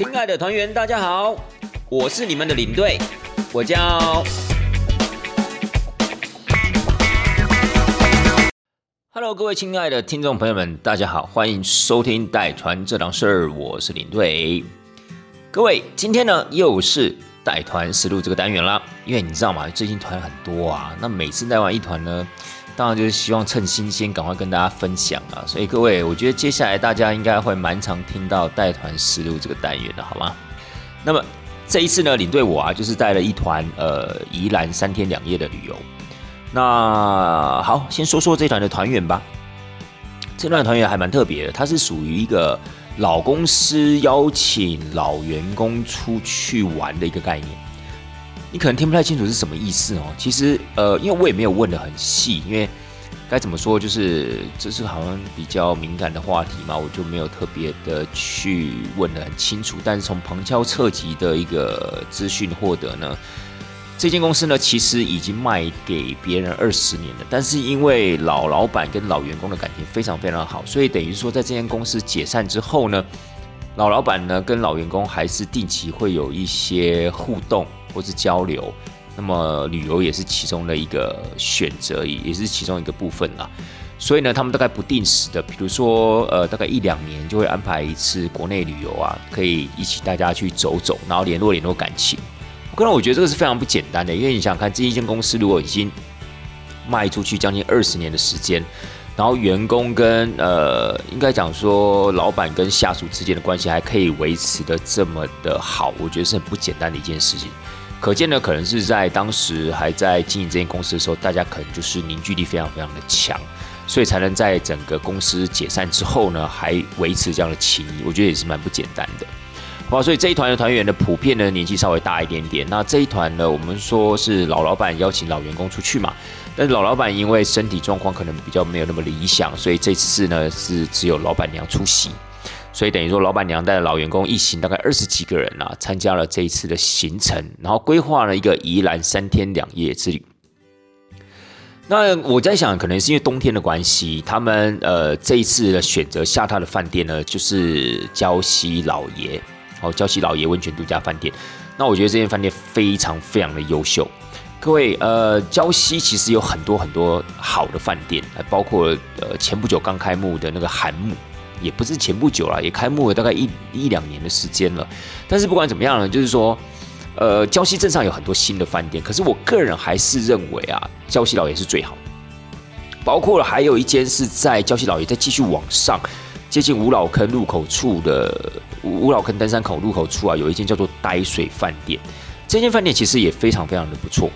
亲爱的团员，大家好，我是你们的领队，我叫。Hello，各位亲爱的听众朋友们，大家好，欢迎收听带团这档事儿，我是领队。各位，今天呢又是带团实录这个单元啦，因为你知道吗？最近团很多啊，那每次带完一团呢。当然就是希望趁新鲜，赶快跟大家分享啊！所以各位，我觉得接下来大家应该会蛮常听到带团思路这个单元的，好吗？那么这一次呢，领队我啊，就是带了一团呃宜兰三天两夜的旅游。那好，先说说这团的团员吧。这团团员还蛮特别的，它是属于一个老公司邀请老员工出去玩的一个概念。你可能听不太清楚是什么意思哦。其实，呃，因为我也没有问的很细，因为该怎么说，就是这是好像比较敏感的话题嘛，我就没有特别的去问的很清楚。但是从旁敲侧击的一个资讯获得呢，这间公司呢其实已经卖给别人二十年了，但是因为老老板跟老员工的感情非常非常好，所以等于说在这间公司解散之后呢，老老板呢跟老员工还是定期会有一些互动。或是交流，那么旅游也是其中的一个选择，也是其中一个部分啦。所以呢，他们大概不定时的，比如说呃，大概一两年就会安排一次国内旅游啊，可以一起大家去走走，然后联络联络感情。个人我觉得这个是非常不简单的，因为你想看，这一间公司如果已经卖出去将近二十年的时间，然后员工跟呃，应该讲说老板跟下属之间的关系还可以维持的这么的好，我觉得是很不简单的一件事情。可见呢，可能是在当时还在经营这间公司的时候，大家可能就是凝聚力非常非常的强，所以才能在整个公司解散之后呢，还维持这样的情谊。我觉得也是蛮不简单的。好，所以这一团的团员呢，普遍呢年纪稍微大一点点。那这一团呢，我们说是老老板邀请老员工出去嘛，但是老老板因为身体状况可能比较没有那么理想，所以这次呢是只有老板娘出席。所以等于说，老板娘带着老员工一行大概二十几个人啊，参加了这一次的行程，然后规划了一个宜兰三天两夜之旅。那我在想，可能是因为冬天的关系，他们呃这一次的选择下榻的饭店呢，就是礁溪老爷哦，礁溪老爷温泉度假饭店。那我觉得这间饭店非常非常的优秀。各位呃，礁溪其实有很多很多好的饭店，包括呃前不久刚开幕的那个韩木。也不是前不久了，也开幕了大概一一两年的时间了。但是不管怎么样呢，就是说，呃，礁溪镇上有很多新的饭店，可是我个人还是认为啊，礁溪老爷是最好。包括了还有一间是在礁溪老爷再继续往上，接近五老坑入口处的五老坑登山口入口处啊，有一间叫做呆水饭店。这间饭店其实也非常非常的不错，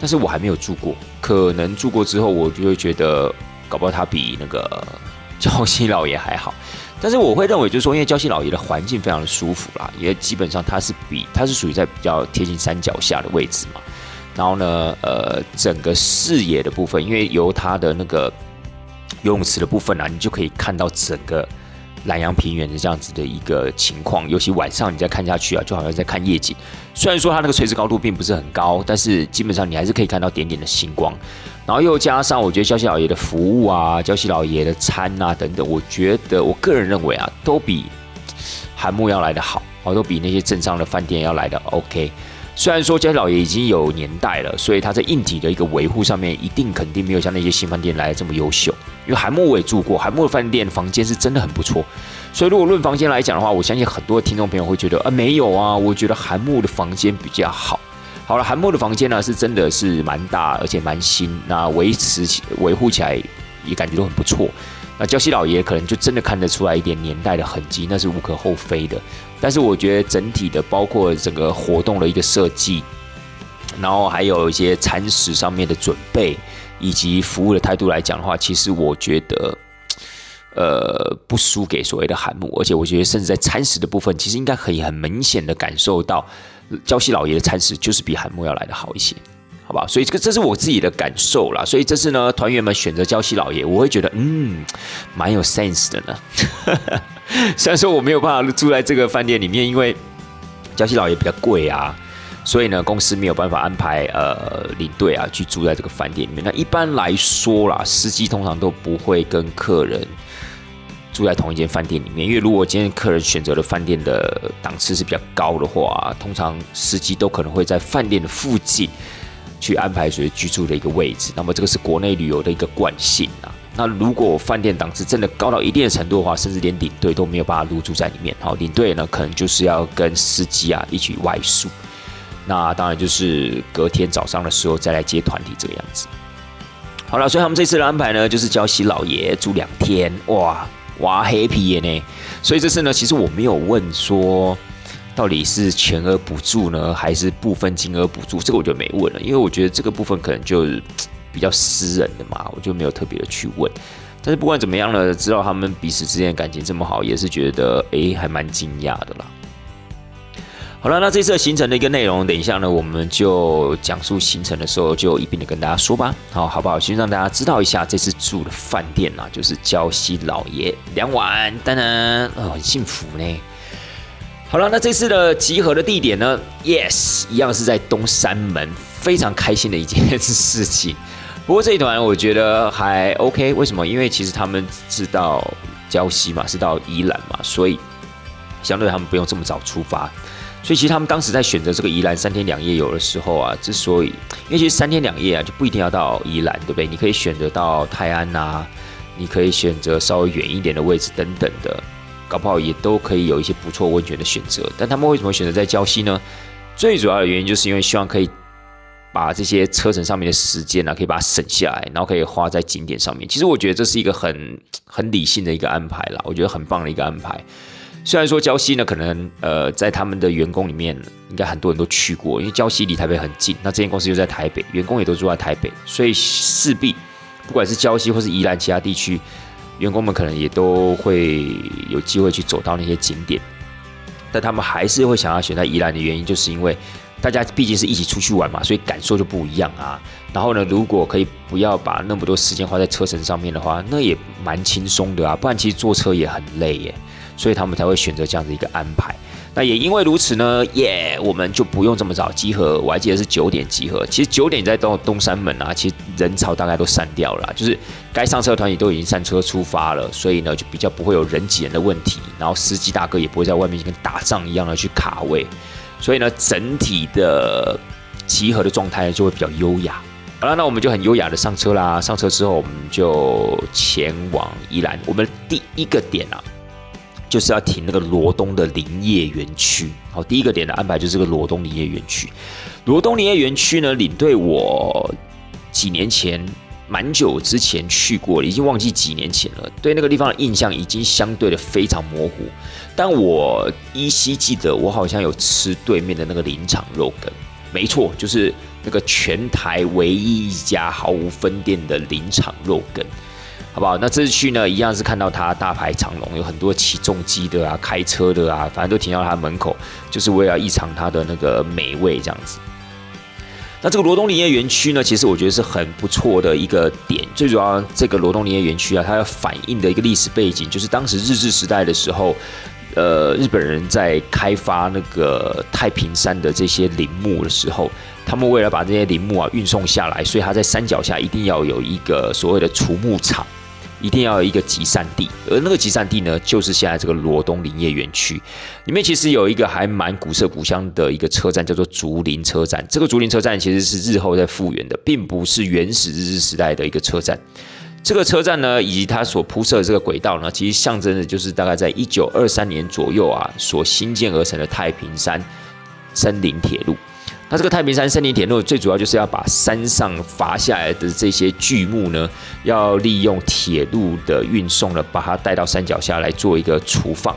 但是我还没有住过，可能住过之后，我就会觉得，搞不好它比那个。礁溪老爷还好，但是我会认为，就是说，因为礁溪老爷的环境非常的舒服啦，也基本上它是比它是属于在比较贴近山脚下的位置嘛。然后呢，呃，整个视野的部分，因为由它的那个游泳池的部分啊，你就可以看到整个南阳平原的这样子的一个情况。尤其晚上你再看下去啊，就好像在看夜景。虽然说它那个垂直高度并不是很高，但是基本上你还是可以看到点点的星光。然后又加上，我觉得礁溪老爷的服务啊，礁溪老爷的餐啊等等，我觉得我个人认为啊，都比韩木要来的好，哦，都比那些镇上的饭店要来的 OK。虽然说礁溪老爷已经有年代了，所以他在硬体的一个维护上面，一定肯定没有像那些新饭店来的这么优秀。因为韩木我也住过，韩木的饭店房间是真的很不错。所以如果论房间来讲的话，我相信很多听众朋友会觉得啊，没有啊，我觉得韩木的房间比较好。好了，韩木的房间呢是真的是蛮大，而且蛮新，那维持维护起来也感觉都很不错。那娇西老爷可能就真的看得出来一点年代的痕迹，那是无可厚非的。但是我觉得整体的，包括整个活动的一个设计，然后还有一些餐食上面的准备，以及服务的态度来讲的话，其实我觉得，呃，不输给所谓的韩木，而且我觉得甚至在餐食的部分，其实应该可以很明显的感受到。娇西老爷的餐食就是比韩木要来的好一些，好吧？所以这个这是我自己的感受啦。所以这次呢，团员们选择娇西老爷，我会觉得嗯，蛮有 sense 的呢。虽然说我没有办法住在这个饭店里面，因为娇西老爷比较贵啊，所以呢，公司没有办法安排呃领队啊去住在这个饭店里面。那一般来说啦，司机通常都不会跟客人住在同一间饭店里面，因为如果今天客人选择的饭店的档次是比较高的话，通常司机都可能会在饭店的附近去安排所居住的一个位置。那么这个是国内旅游的一个惯性啊。那如果饭店档次真的高到一定的程度的话，甚至连领队都没有办法入住在里面。好，领队呢可能就是要跟司机啊一起外宿。那当然就是隔天早上的时候再来接团体这个样子。好了，所以他们这次的安排呢，就是礁溪老爷住两天，哇哇，happy 耶呢。所以这次呢，其实我没有问说到底是全额补助呢，还是部分金额补助，这个我就没问了，因为我觉得这个部分可能就比较私人的嘛，我就没有特别的去问。但是不管怎么样呢，知道他们彼此之间感情这么好，也是觉得哎还蛮惊讶的啦。好了，那这次的行程的一个内容，等一下呢，我们就讲述行程的时候，就一并的跟大家说吧。好，好不好？先让大家知道一下，这次住的饭店啊，就是娇西老爷两晚，当然哦，很幸福呢。好了，那这次的集合的地点呢？Yes，一样是在东山门，非常开心的一件事情。不过这一团我觉得还 OK，为什么？因为其实他们是到礁溪嘛，是到宜兰嘛，所以相对他们不用这么早出发。所以其实他们当时在选择这个宜兰三天两夜游的时候啊，之所以，因为其实三天两夜啊就不一定要到宜兰，对不对？你可以选择到泰安呐，你可以选择稍微远一点的位置等等的，搞不好也都可以有一些不错温泉的选择。但他们为什么选择在礁溪呢？最主要的原因就是因为希望可以把这些车程上面的时间呢，可以把它省下来，然后可以花在景点上面。其实我觉得这是一个很很理性的一个安排啦，我觉得很棒的一个安排。虽然说礁溪呢，可能呃在他们的员工里面，应该很多人都去过，因为礁溪离台北很近。那这间公司就在台北，员工也都住在台北，所以势必不管是礁溪或是宜兰其他地区，员工们可能也都会有机会去走到那些景点。但他们还是会想要选在宜兰的原因，就是因为大家毕竟是一起出去玩嘛，所以感受就不一样啊。然后呢，如果可以不要把那么多时间花在车程上面的话，那也蛮轻松的啊。不然其实坐车也很累耶。所以他们才会选择这样的一个安排。那也因为如此呢，耶，我们就不用这么早集合。我还记得是九点集合。其实九点在东东山门啊，其实人潮大概都散掉了，就是该上车的团体都已经上车出发了，所以呢就比较不会有人挤人的问题。然后司机大哥也不会在外面跟打仗一样的去卡位，所以呢整体的集合的状态就会比较优雅。好了，那我们就很优雅的上车啦。上车之后，我们就前往宜兰。我们第一个点啊。就是要停那个罗东的林业园区。好，第一个点的安排就是这个罗东林业园区。罗东林业园区呢，领队我几年前蛮久之前去过了，已经忘记几年前了。对那个地方的印象已经相对的非常模糊。但我依稀记得，我好像有吃对面的那个林场肉羹。没错，就是那个全台唯一一家毫无分店的林场肉羹。好不好？那这次去呢，一样是看到他大排长龙，有很多起重机的啊，开车的啊，反正都停到他门口，就是为了一尝他的那个美味这样子。那这个罗东林业园区呢，其实我觉得是很不错的一个点。最主要，这个罗东林业园区啊，它要反映的一个历史背景，就是当时日治时代的时候，呃，日本人在开发那个太平山的这些林木的时候，他们为了把这些林木啊运送下来，所以他在山脚下一定要有一个所谓的除木场。一定要有一个集散地，而那个集散地呢，就是现在这个罗东林业园区里面，其实有一个还蛮古色古香的一个车站，叫做竹林车站。这个竹林车站其实是日后在复原的，并不是原始日治时代的一个车站。这个车站呢，以及它所铺设的这个轨道呢，其实象征的就是大概在一九二三年左右啊，所新建而成的太平山森林铁路。那这个太平山森林铁路最主要就是要把山上伐下来的这些巨木呢，要利用铁路的运送呢，把它带到山脚下来做一个储放。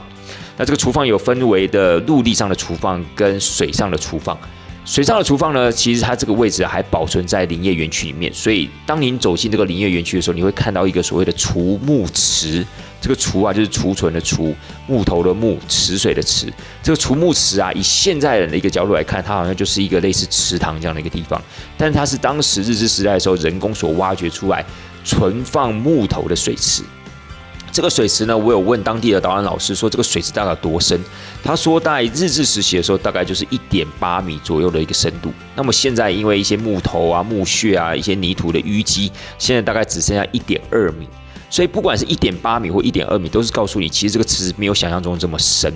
那这个储放有分为的陆地上的储放跟水上的储放。水上的厨房呢，其实它这个位置还保存在林业园区里面，所以当您走进这个林业园区的时候，你会看到一个所谓的储木池。这个储啊，就是储存的储，木头的木，池水的池。这个储木池啊，以现在人的一个角度来看，它好像就是一个类似池塘这样的一个地方，但它是当时日治时代的时候人工所挖掘出来存放木头的水池。这个水池呢，我有问当地的导览老师说，这个水池大概多深？他说，在日治时期的时候，大概就是一点八米左右的一个深度。那么现在因为一些木头啊、木屑啊、一些泥土的淤积，现在大概只剩下一点二米。所以不管是一点八米或一点二米，都是告诉你，其实这个池子没有想象中这么深。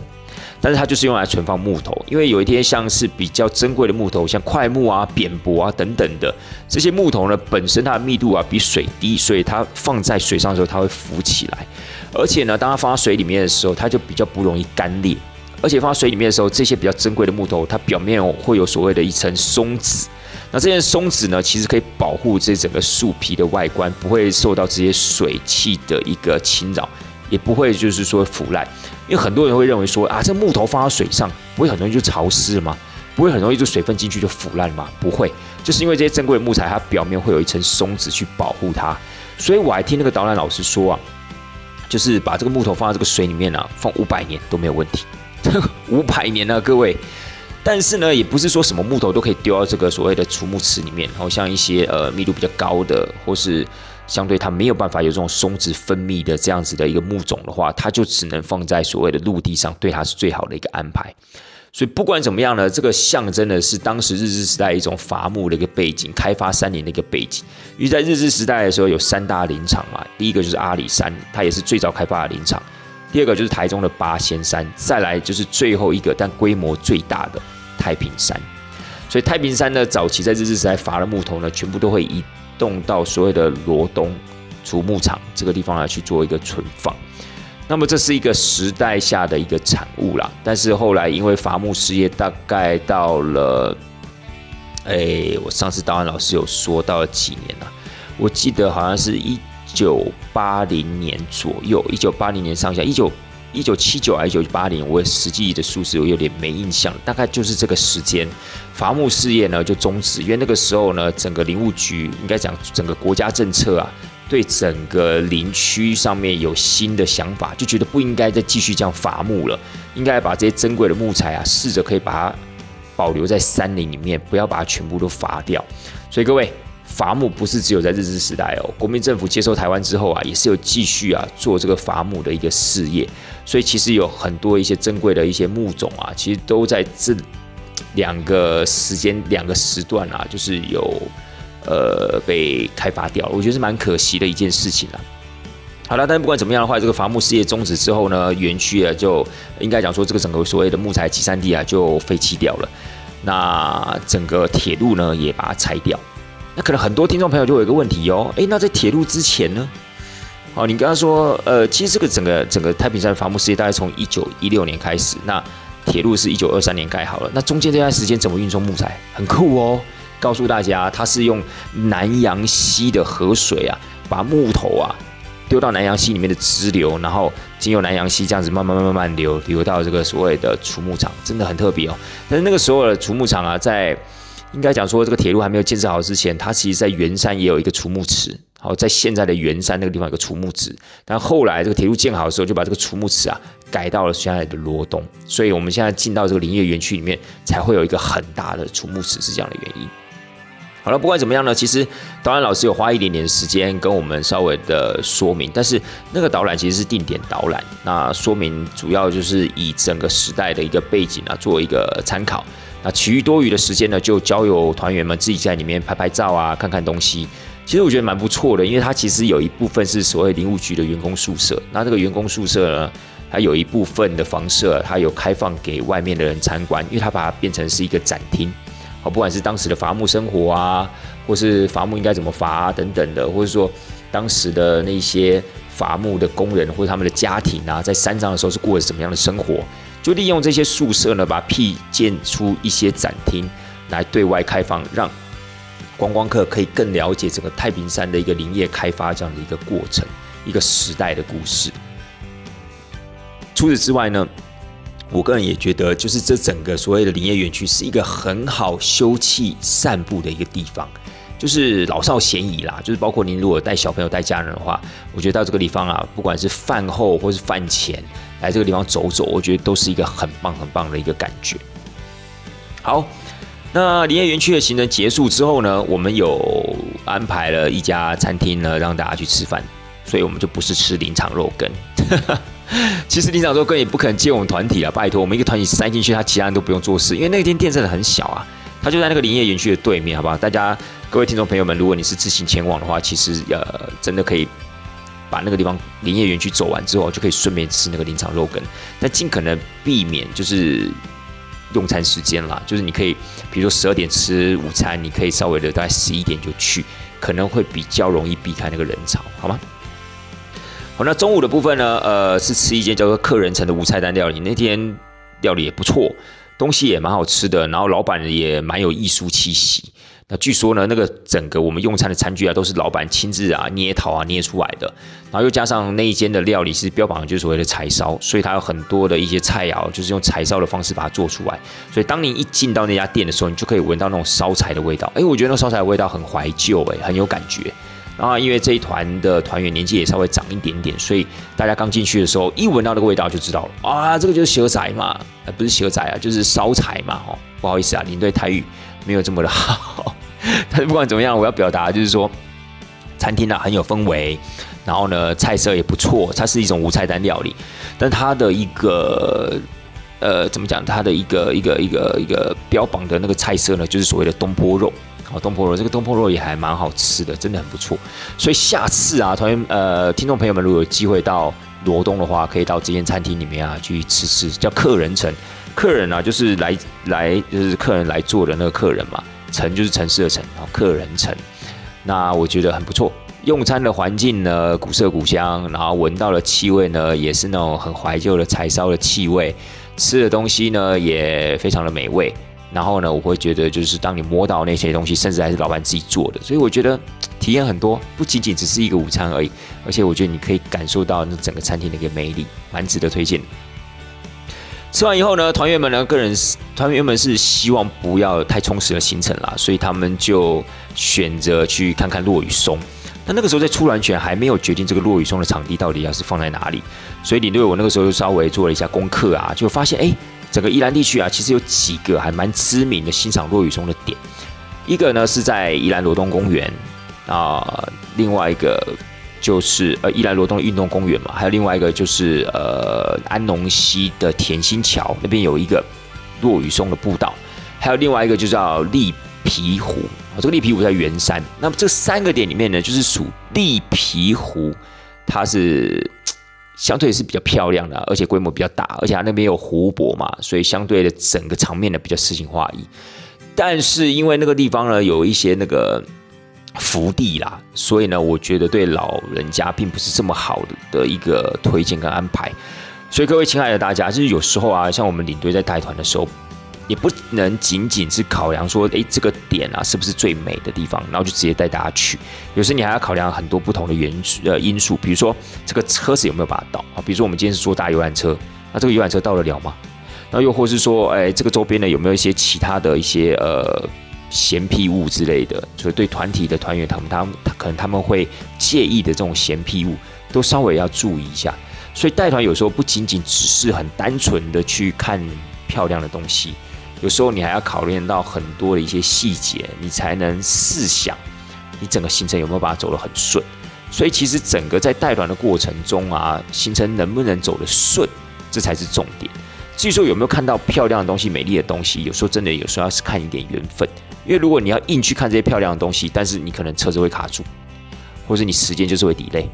但是它就是用来存放木头，因为有一天像是比较珍贵的木头，像块木啊、扁柏啊等等的这些木头呢，本身它的密度啊比水低，所以它放在水上的时候它会浮起来，而且呢，当它放到水里面的时候，它就比较不容易干裂，而且放到水里面的时候，这些比较珍贵的木头，它表面会有所谓的一层松脂，那这些松脂呢，其实可以保护这整个树皮的外观，不会受到这些水汽的一个侵扰，也不会就是说腐烂。因为很多人会认为说啊，这木头放到水上不会很容易就潮湿吗？不会很容易就水分进去就腐烂吗？不会，就是因为这些珍贵的木材，它表面会有一层松脂去保护它。所以我还听那个导览老师说啊，就是把这个木头放在这个水里面啊，放五百年都没有问题。五百年呢，各位。但是呢，也不是说什么木头都可以丢到这个所谓的储木池里面。然后像一些呃密度比较高的，或是相对它没有办法有这种松脂分泌的这样子的一个木种的话，它就只能放在所谓的陆地上，对它是最好的一个安排。所以不管怎么样呢，这个象征的是当时日治时代一种伐木的一个背景，开发山林的一个背景。因为在日治时代的时候有三大林场嘛，第一个就是阿里山，它也是最早开发的林场；第二个就是台中的八仙山，再来就是最后一个但规模最大的。太平山，所以太平山呢，早期在日治时代伐的木头呢，全部都会移动到所谓的罗东竹木厂这个地方来去做一个存放。那么这是一个时代下的一个产物啦。但是后来因为伐木事业大概到了，哎，我上次导演老师有说到了几年了，我记得好像是一九八零年左右，一九八零年上下，一九。一九七九还是一九八零，我实际的数字我有点没印象，大概就是这个时间，伐木事业呢就终止，因为那个时候呢，整个林务局应该讲整个国家政策啊，对整个林区上面有新的想法，就觉得不应该再继续这样伐木了，应该把这些珍贵的木材啊，试着可以把它保留在山林里面，不要把它全部都伐掉。所以各位。伐木不是只有在日治时代哦，国民政府接收台湾之后啊，也是有继续啊做这个伐木的一个事业，所以其实有很多一些珍贵的一些木种啊，其实都在这两个时间两个时段啊，就是有呃被开发掉了，我觉得是蛮可惜的一件事情啊。好了，但是不管怎么样的话，这个伐木事业终止之后呢，园区啊就应该讲说这个整个所谓的木材集散地啊就废弃掉了，那整个铁路呢也把它拆掉。那可能很多听众朋友就有一个问题哦，诶，那在铁路之前呢？好，你刚刚说，呃，其实这个整个整个太平山伐木事业大概从一九一六年开始，那铁路是一九二三年盖好了，那中间这段时间怎么运送木材？很酷哦，告诉大家，它是用南洋溪的河水啊，把木头啊丢到南洋溪里面的支流，然后经由南洋溪这样子慢慢慢慢慢流流到这个所谓的储木场，真的很特别哦。但是那个时候的储木场啊，在应该讲说，这个铁路还没有建设好之前，它其实在圆山也有一个储木池。好，在现在的圆山那个地方有个储木池，但后来这个铁路建好的时候，就把这个储木池啊改到了现在的罗东。所以我们现在进到这个林业园区里面，才会有一个很大的储木池，是这样的原因。好了，不管怎么样呢，其实导览老师有花一点点时间跟我们稍微的说明，但是那个导览其实是定点导览，那说明主要就是以整个时代的一个背景啊做一个参考。那其余多余的时间呢，就交由团员们自己在里面拍拍照啊，看看东西。其实我觉得蛮不错的，因为它其实有一部分是所谓林务局的员工宿舍。那这个员工宿舍呢，它有一部分的房舍，它有开放给外面的人参观，因为它把它变成是一个展厅。好，不管是当时的伐木生活啊，或是伐木应该怎么伐等等的，或者说当时的那些伐木的工人或者他们的家庭啊，在山上的时候是过着什么样的生活？就利用这些宿舍呢，把辟建出一些展厅来对外开放，让观光客可以更了解整个太平山的一个林业开发这样的一个过程，一个时代的故事。除此之外呢，我个人也觉得，就是这整个所谓的林业园区是一个很好休憩散步的一个地方。就是老少咸宜啦，就是包括您如果带小朋友带家人的话，我觉得到这个地方啊，不管是饭后或是饭前来这个地方走走，我觉得都是一个很棒很棒的一个感觉。好，那林业园区的行程结束之后呢，我们有安排了一家餐厅呢，让大家去吃饭，所以我们就不是吃林场肉羹。其实林场肉羹也不可能接我们团体啊，拜托，我们一个团体塞进去，他其他人都不用做事，因为那间店真的很小啊。他就在那个林业园区的对面，好不好？大家各位听众朋友们，如果你是自行前往的话，其实呃，真的可以把那个地方林业园区走完之后，就可以顺便吃那个林场肉羹，但尽可能避免就是用餐时间啦，就是你可以比如说十二点吃午餐，你可以稍微的大概十一点就去，可能会比较容易避开那个人潮，好吗？好，那中午的部分呢，呃，是吃一间叫做客人城的无菜单料理，那天料理也不错，东西也蛮好吃的，然后老板也蛮有艺术气息。那据说呢，那个整个我们用餐的餐具啊，都是老板亲自啊捏陶啊捏出来的，然后又加上那一间的料理是标榜就是所谓的柴烧，所以它有很多的一些菜肴就是用柴烧的方式把它做出来，所以当你一进到那家店的时候，你就可以闻到那种烧柴的味道。哎，我觉得那烧柴的味道很怀旧，哎，很有感觉。然后因为这一团的团员年纪也稍微长一点点，所以大家刚进去的时候，一闻到那个味道就知道了啊，这个就是蛇仔嘛，呃，不是蛇仔啊，就是烧柴嘛，哦，不好意思啊，领队台语没有这么的好。但是不管怎么样，我要表达就是说，餐厅呢很有氛围，然后呢菜色也不错，它是一种无菜单料理，但它的一个呃怎么讲，它的一个一个一个一个标榜的那个菜色呢，就是所谓的东坡肉，好东坡肉，这个东坡肉也还蛮好吃的，真的很不错。所以下次啊，团员呃听众朋友们如果有机会到罗东的话，可以到这间餐厅里面啊去吃吃，叫客人城，客人啊就是来来就是客人来做的那个客人嘛。城就是城市的城，然后客人城，那我觉得很不错。用餐的环境呢，古色古香，然后闻到的气味呢，也是那种很怀旧的柴烧的气味。吃的东西呢，也非常的美味。然后呢，我会觉得就是当你摸到那些东西，甚至还是老板自己做的，所以我觉得体验很多，不仅仅只是一个午餐而已。而且我觉得你可以感受到那整个餐厅的一个魅力，蛮值得推荐。吃完以后呢，团员们呢，个人团员们是希望不要太充实的行程啦，所以他们就选择去看看落雨松。那那个时候在出銮泉还没有决定这个落雨松的场地到底要是放在哪里，所以领队我那个时候就稍微做了一下功课啊，就发现哎，整个宜兰地区啊，其实有几个还蛮知名的欣赏落雨松的点。一个呢是在宜兰罗东公园啊，另外一个。就是呃，宜兰罗东运动公园嘛，还有另外一个就是呃，安农溪的甜心桥那边有一个落雨松的步道，还有另外一个就叫立皮湖，这个立皮湖在圆山。那么这三个点里面呢，就是属立皮湖，它是相对是比较漂亮的，而且规模比较大，而且它那边有湖泊嘛，所以相对的整个场面呢比较诗情画意。但是因为那个地方呢有一些那个。福地啦，所以呢，我觉得对老人家并不是这么好的的一个推荐跟安排。所以各位亲爱的大家，就是有时候啊，像我们领队在带团的时候，也不能仅仅是考量说，诶，这个点啊是不是最美的地方，然后就直接带大家去。有时你还要考量很多不同的原呃因素，比如说这个车子有没有把它到啊？比如说我们今天是坐大游览车，那这个游览车到得了吗？那又或是说，哎，这个周边呢有没有一些其他的一些呃？闲僻物之类的，所以对团体的团员，他们他们可能他们会介意的这种闲僻物，都稍微要注意一下。所以带团有时候不仅仅只是很单纯的去看漂亮的东西，有时候你还要考虑到很多的一些细节，你才能试想你整个行程有没有把它走得很顺。所以其实整个在带团的过程中啊，行程能不能走得顺，这才是重点。至于说有没有看到漂亮的东西、美丽的东西，有时候真的有时候要是看一点缘分。因为如果你要硬去看这些漂亮的东西，但是你可能车子会卡住，或者你时间就是会抵累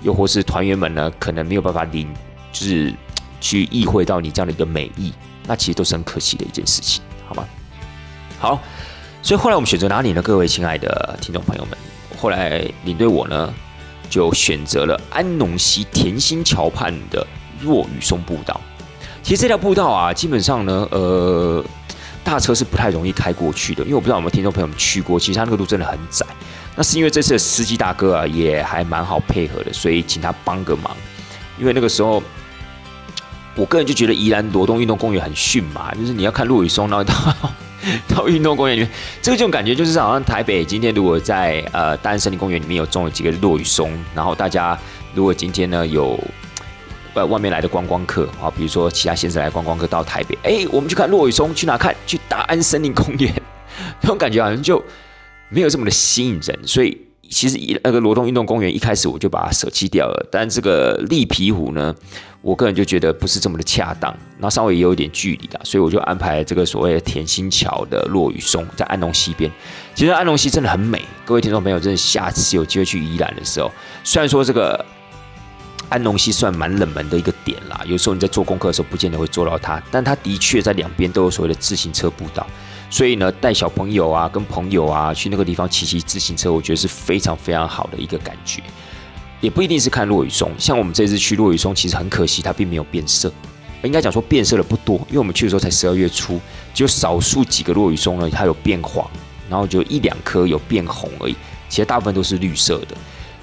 又或是团员们呢可能没有办法领，就是去意会到你这样的一个美意，那其实都是很可惜的一件事情，好吗？好，所以后来我们选择哪里呢？各位亲爱的听众朋友们，后来领队我呢就选择了安农溪甜心桥畔的若雨松步道。其实这条步道啊，基本上呢，呃。大车是不太容易开过去的，因为我不知道有没有听众朋友们去过。其实他那个路真的很窄，那是因为这次的司机大哥啊也还蛮好配合的，所以请他帮个忙。因为那个时候，我个人就觉得宜兰罗东运动公园很逊嘛，就是你要看落雨松，然后到到运动公园里面，这个这种感觉就是好像台北今天如果在呃大安森林公园里面有种了几个落雨松，然后大家如果今天呢有。呃，外面来的观光客啊，比如说其他县市来观光客到台北，哎，我们去看落雨松，去哪看？去大安森林公园，那种感觉好像就没有这么的吸引人。所以其实那个罗东运动公园一开始我就把它舍弃掉了。但这个立皮湖呢，我个人就觉得不是这么的恰当，然后稍微也有一点距离的，所以我就安排这个所谓的甜心桥的落雨松在安农溪边。其实安农溪真的很美，各位听众朋友，真的下次有机会去宜兰的时候，虽然说这个。安农溪算蛮冷门的一个点啦。有时候你在做功课的时候，不见得会做到它，但它的确在两边都有所谓的自行车步道，所以呢，带小朋友啊、跟朋友啊去那个地方骑骑自行车，我觉得是非常非常好的一个感觉。也不一定是看落雨松，像我们这次去落雨松，其实很可惜，它并没有变色。应该讲说变色的不多，因为我们去的时候才十二月初，只有少数几个落雨松呢，它有变黄，然后就一两颗有变红而已，其实大部分都是绿色的。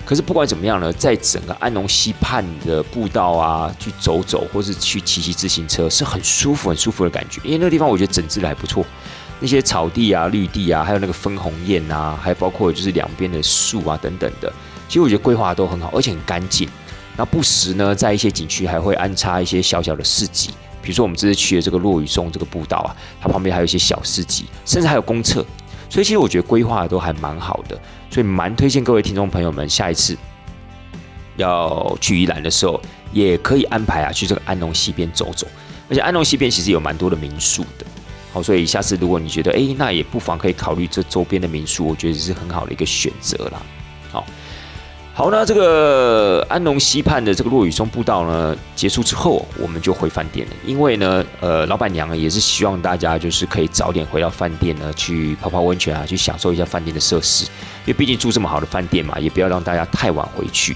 可是不管怎么样呢，在整个安农溪畔的步道啊，去走走，或是去骑骑自行车，是很舒服、很舒服的感觉。因为那个地方我觉得整治的还不错，那些草地啊、绿地啊，还有那个分红叶啊，还包括就是两边的树啊等等的，其实我觉得规划都很好，而且很干净。那不时呢，在一些景区还会安插一些小小的市集，比如说我们这次去的这个落雨松这个步道啊，它旁边还有一些小市集，甚至还有公厕，所以其实我觉得规划都还蛮好的，所以蛮推荐各位听众朋友们，下一次要去宜兰的时候，也可以安排啊去这个安农溪边走走，而且安农溪边其实有蛮多的民宿的，好，所以下次如果你觉得哎，那也不妨可以考虑这周边的民宿，我觉得是很好的一个选择啦，好。好，那这个安农溪畔的这个落雨松步道呢，结束之后，我们就回饭店了。因为呢，呃，老板娘也是希望大家就是可以早点回到饭店呢，去泡泡温泉啊，去享受一下饭店的设施。因为毕竟住这么好的饭店嘛，也不要让大家太晚回去。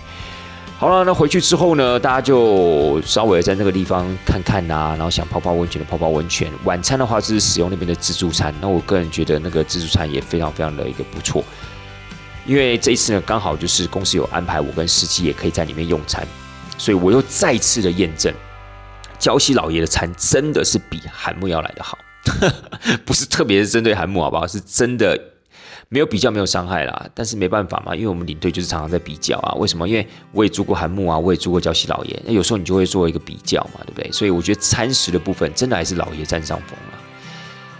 好了，那回去之后呢，大家就稍微在那个地方看看呐，然后想泡泡温泉的泡泡温泉。晚餐的话是使用那边的自助餐，那我个人觉得那个自助餐也非常非常的一个不错。因为这一次呢，刚好就是公司有安排我跟司机也可以在里面用餐，所以我又再次的验证，礁溪老爷的餐真的是比韩木要来的好，不是特别是针对韩木好不好？是真的没有比较没有伤害啦。但是没办法嘛，因为我们领队就是常常在比较啊。为什么？因为我也住过韩木啊，我也住过礁溪老爷，那有时候你就会做一个比较嘛，对不对？所以我觉得餐食的部分真的还是老爷占上风了。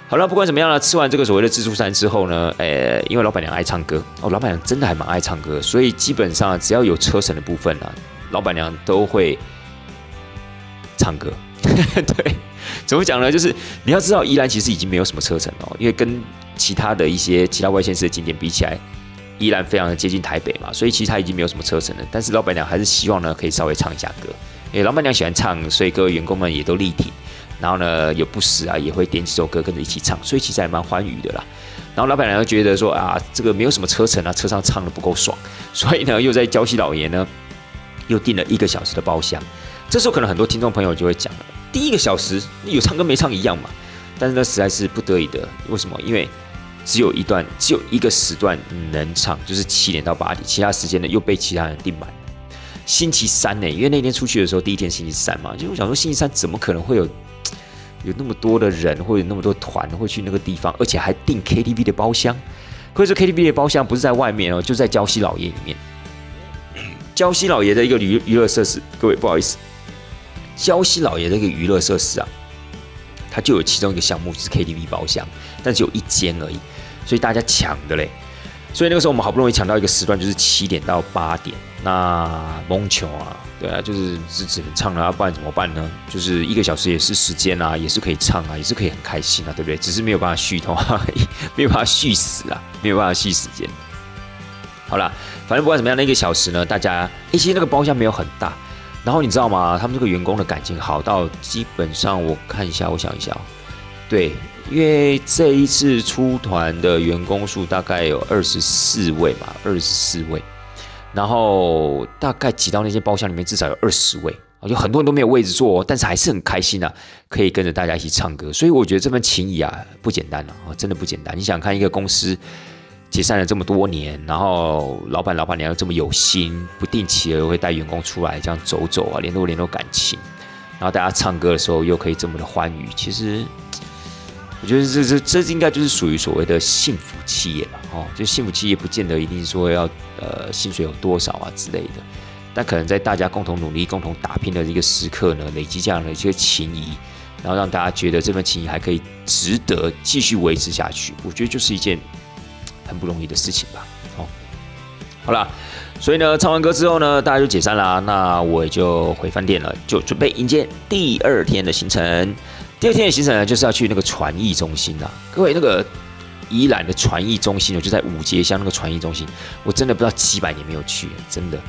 好了，不管怎么样呢，吃完这个所谓的自助餐之后呢，呃，因为老板娘爱唱歌哦，老板娘真的还蛮爱唱歌，所以基本上只要有车程的部分呢，老板娘都会唱歌。对，怎么讲呢？就是你要知道，宜兰其实已经没有什么车程了，因为跟其他的一些其他外县市的景点比起来，宜兰非常的接近台北嘛，所以其实它已经没有什么车程了。但是老板娘还是希望呢，可以稍微唱一下歌。诶，老板娘喜欢唱，所以各位员工们也都力挺。然后呢，也不时啊，也会点几首歌跟着一起唱，所以其实还蛮欢愉的啦。然后老板娘又觉得说啊，这个没有什么车程啊，车上唱的不够爽，所以呢，又在娇妻老爷呢，又订了一个小时的包厢。这时候可能很多听众朋友就会讲了，第一个小时有唱歌没唱一样嘛？但是呢，实在是不得已的，为什么？因为只有一段，只有一个时段能唱，就是七点到八点，其他时间呢又被其他人订满。星期三呢，因为那天出去的时候，第一天星期三嘛，就我想说星期三怎么可能会有？有那么多的人，或者那么多团会去那个地方，而且还订 KTV 的包厢。可是 KTV 的包厢不是在外面哦，就在礁溪老爷里面。礁溪老爷的一个娱娱乐设施，各位不好意思，礁溪老爷的一个娱乐设施啊，它就有其中一个项目是 KTV 包厢，但只有一间而已，所以大家抢的嘞。所以那个时候我们好不容易抢到一个时段，就是七点到八点，那蒙球啊。对啊，就是只只能唱了，要不然怎么办呢？就是一个小时也是时间啊，也是可以唱啊，也是可以很开心啊，对不对？只是没有办法续通啊，没有办法续死啊，没有办法续时间。好了，反正不管怎么样，那一个小时呢，大家其实那个包厢没有很大，然后你知道吗？他们这个员工的感情好到基本上，我看一下，我想一下，对，因为这一次出团的员工数大概有二十四位嘛，二十四位。然后大概挤到那些包厢里面，至少有二十位有很多人都没有位置坐，但是还是很开心啊，可以跟着大家一起唱歌。所以我觉得这份情谊啊，不简单啊，真的不简单。你想看一个公司解散了这么多年，然后老板老板娘又这么有心，不定期的会带员工出来这样走走啊，联络联络感情，然后大家唱歌的时候又可以这么的欢愉，其实。我觉得这这这应该就是属于所谓的幸福企业吧，哦，就幸福企业不见得一定说要呃薪水有多少啊之类的，但可能在大家共同努力、共同打拼的一个时刻呢，累积这样的一些情谊，然后让大家觉得这份情谊还可以值得继续维持下去，我觉得就是一件很不容易的事情吧，哦，好了，所以呢，唱完歌之后呢，大家就解散啦，那我也就回饭店了，就准备迎接第二天的行程。第二天的行程呢，就是要去那个传艺中心啦。各位，那个宜兰的传艺中心，我就在五街乡那个传艺中心，我真的不知道几百年没有去，真的。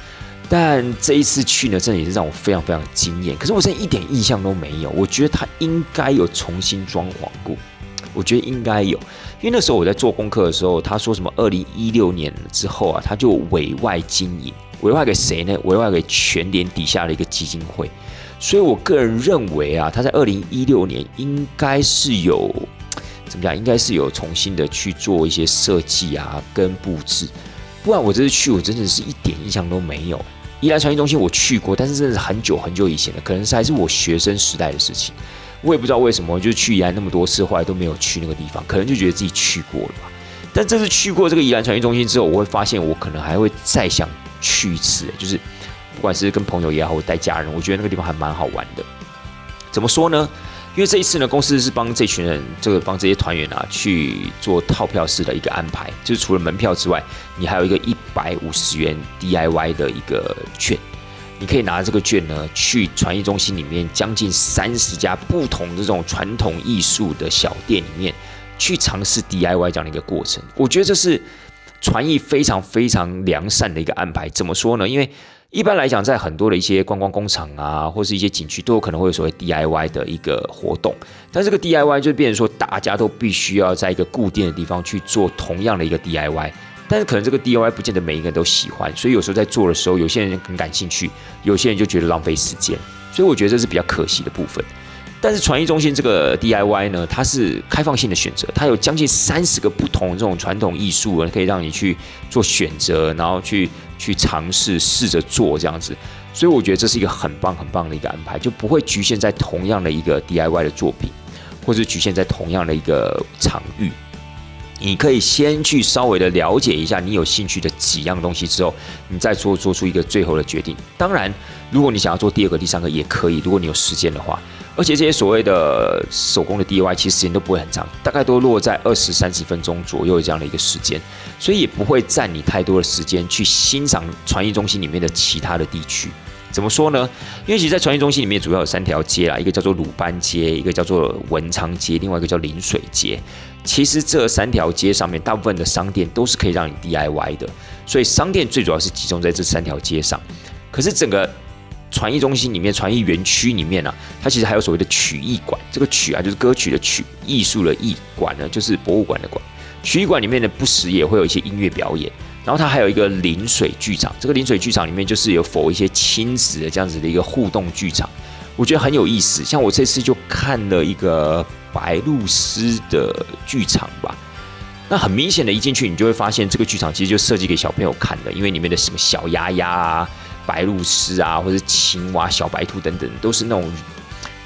但这一次去呢，真的也是让我非常非常惊艳。可是我现在一点印象都没有，我觉得它应该有重新装潢过，我觉得应该有，因为那时候我在做功课的时候，他说什么二零一六年之后啊，他就委外经营，委外给谁呢？委外给全联底下的一个基金会。所以我个人认为啊，他在二零一六年应该是有怎么讲？应该是有重新的去做一些设计啊，跟布置。不然我这次去，我真的是一点印象都没有。宜兰传艺中心我去过，但是真的是很久很久以前了，可能是还是我学生时代的事情。我也不知道为什么，就去宜兰那么多次，后来都没有去那个地方，可能就觉得自己去过了吧。但这次去过这个宜兰传艺中心之后，我会发现我可能还会再想去一次，就是。不管是跟朋友也好，或带家人，我觉得那个地方还蛮好玩的。怎么说呢？因为这一次呢，公司是帮这群人，这个帮这些团员啊去做套票式的一个安排，就是除了门票之外，你还有一个一百五十元 DIY 的一个券，你可以拿这个券呢，去传艺中心里面将近三十家不同这种传统艺术的小店里面，去尝试 DIY 这样的一个过程。我觉得这是传艺非常非常良善的一个安排。怎么说呢？因为一般来讲，在很多的一些观光工厂啊，或是一些景区，都有可能会有所谓 DIY 的一个活动。但这个 DIY 就变成说，大家都必须要在一个固定的地方去做同样的一个 DIY。但是可能这个 DIY 不见得每一个人都喜欢，所以有时候在做的时候，有些人很感兴趣，有些人就觉得浪费时间。所以我觉得这是比较可惜的部分。但是传艺中心这个 DIY 呢，它是开放性的选择，它有将近三十个不同这种传统艺术，可以让你去做选择，然后去去尝试试着做这样子。所以我觉得这是一个很棒很棒的一个安排，就不会局限在同样的一个 DIY 的作品，或是局限在同样的一个场域。你可以先去稍微的了解一下你有兴趣的几样东西之后，你再做做出一个最后的决定。当然，如果你想要做第二个、第三个也可以，如果你有时间的话。而且这些所谓的手工的 DIY，其实时间都不会很长，大概都落在二十三十分钟左右这样的一个时间，所以也不会占你太多的时间去欣赏传艺中心里面的其他的地区。怎么说呢？因为其实，在传艺中心里面主要有三条街啦，一个叫做鲁班街，一个叫做文昌街，另外一个叫临水街。其实这三条街上面大部分的商店都是可以让你 DIY 的，所以商店最主要是集中在这三条街上。可是整个传艺中心里面，传艺园区里面呢，它其实还有所谓的曲艺馆。这个曲啊，就是歌曲的曲；艺术的艺馆呢，就是博物馆的馆。曲艺馆里面呢，不时也会有一些音乐表演。然后它还有一个临水剧场。这个临水剧场里面就是有否一些亲子的这样子的一个互动剧场，我觉得很有意思。像我这次就看了一个白鹭鸶的剧场吧。那很明显的一进去，你就会发现这个剧场其实就设计给小朋友看的，因为里面的什么小鸭鸭啊。白鹭鸶啊，或者青蛙、小白兔等等，都是那种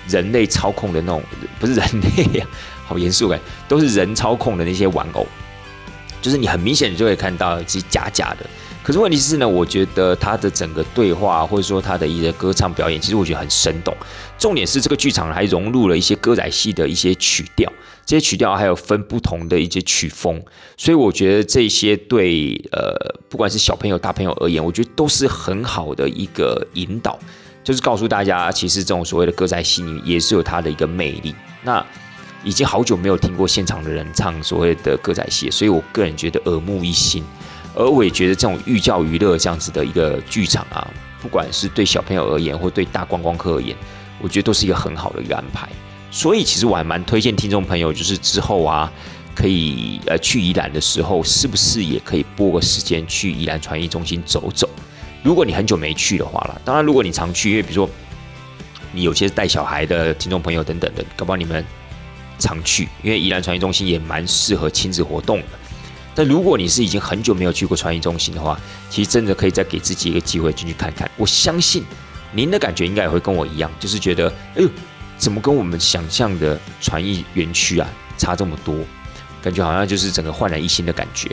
人类操控的那种，不是人类呀，好严肃感，都是人操控的那些玩偶，就是你很明显你就会看到是假假的。可是问题是呢，我觉得他的整个对话，或者说他的一些歌唱表演，其实我觉得很生动。重点是这个剧场还融入了一些歌仔戏的一些曲调。这些曲调还有分不同的一些曲风，所以我觉得这些对呃，不管是小朋友、大朋友而言，我觉得都是很好的一个引导，就是告诉大家，其实这种所谓的歌仔戏也是有它的一个魅力。那已经好久没有听过现场的人唱所谓的歌仔戏，所以我个人觉得耳目一新，而我也觉得这种寓教于乐这样子的一个剧场啊，不管是对小朋友而言，或对大观光客而言，我觉得都是一个很好的一个安排。所以其实我还蛮推荐听众朋友，就是之后啊，可以呃去宜兰的时候，是不是也可以拨个时间去宜兰传艺中心走走？如果你很久没去的话了，当然如果你常去，因为比如说你有些带小孩的听众朋友等等的，搞不好你们常去，因为宜兰传艺中心也蛮适合亲子活动的。但如果你是已经很久没有去过传艺中心的话，其实真的可以再给自己一个机会进去看看。我相信您的感觉应该也会跟我一样，就是觉得哎呦。怎么跟我们想象的传艺园区啊差这么多？感觉好像就是整个焕然一新的感觉。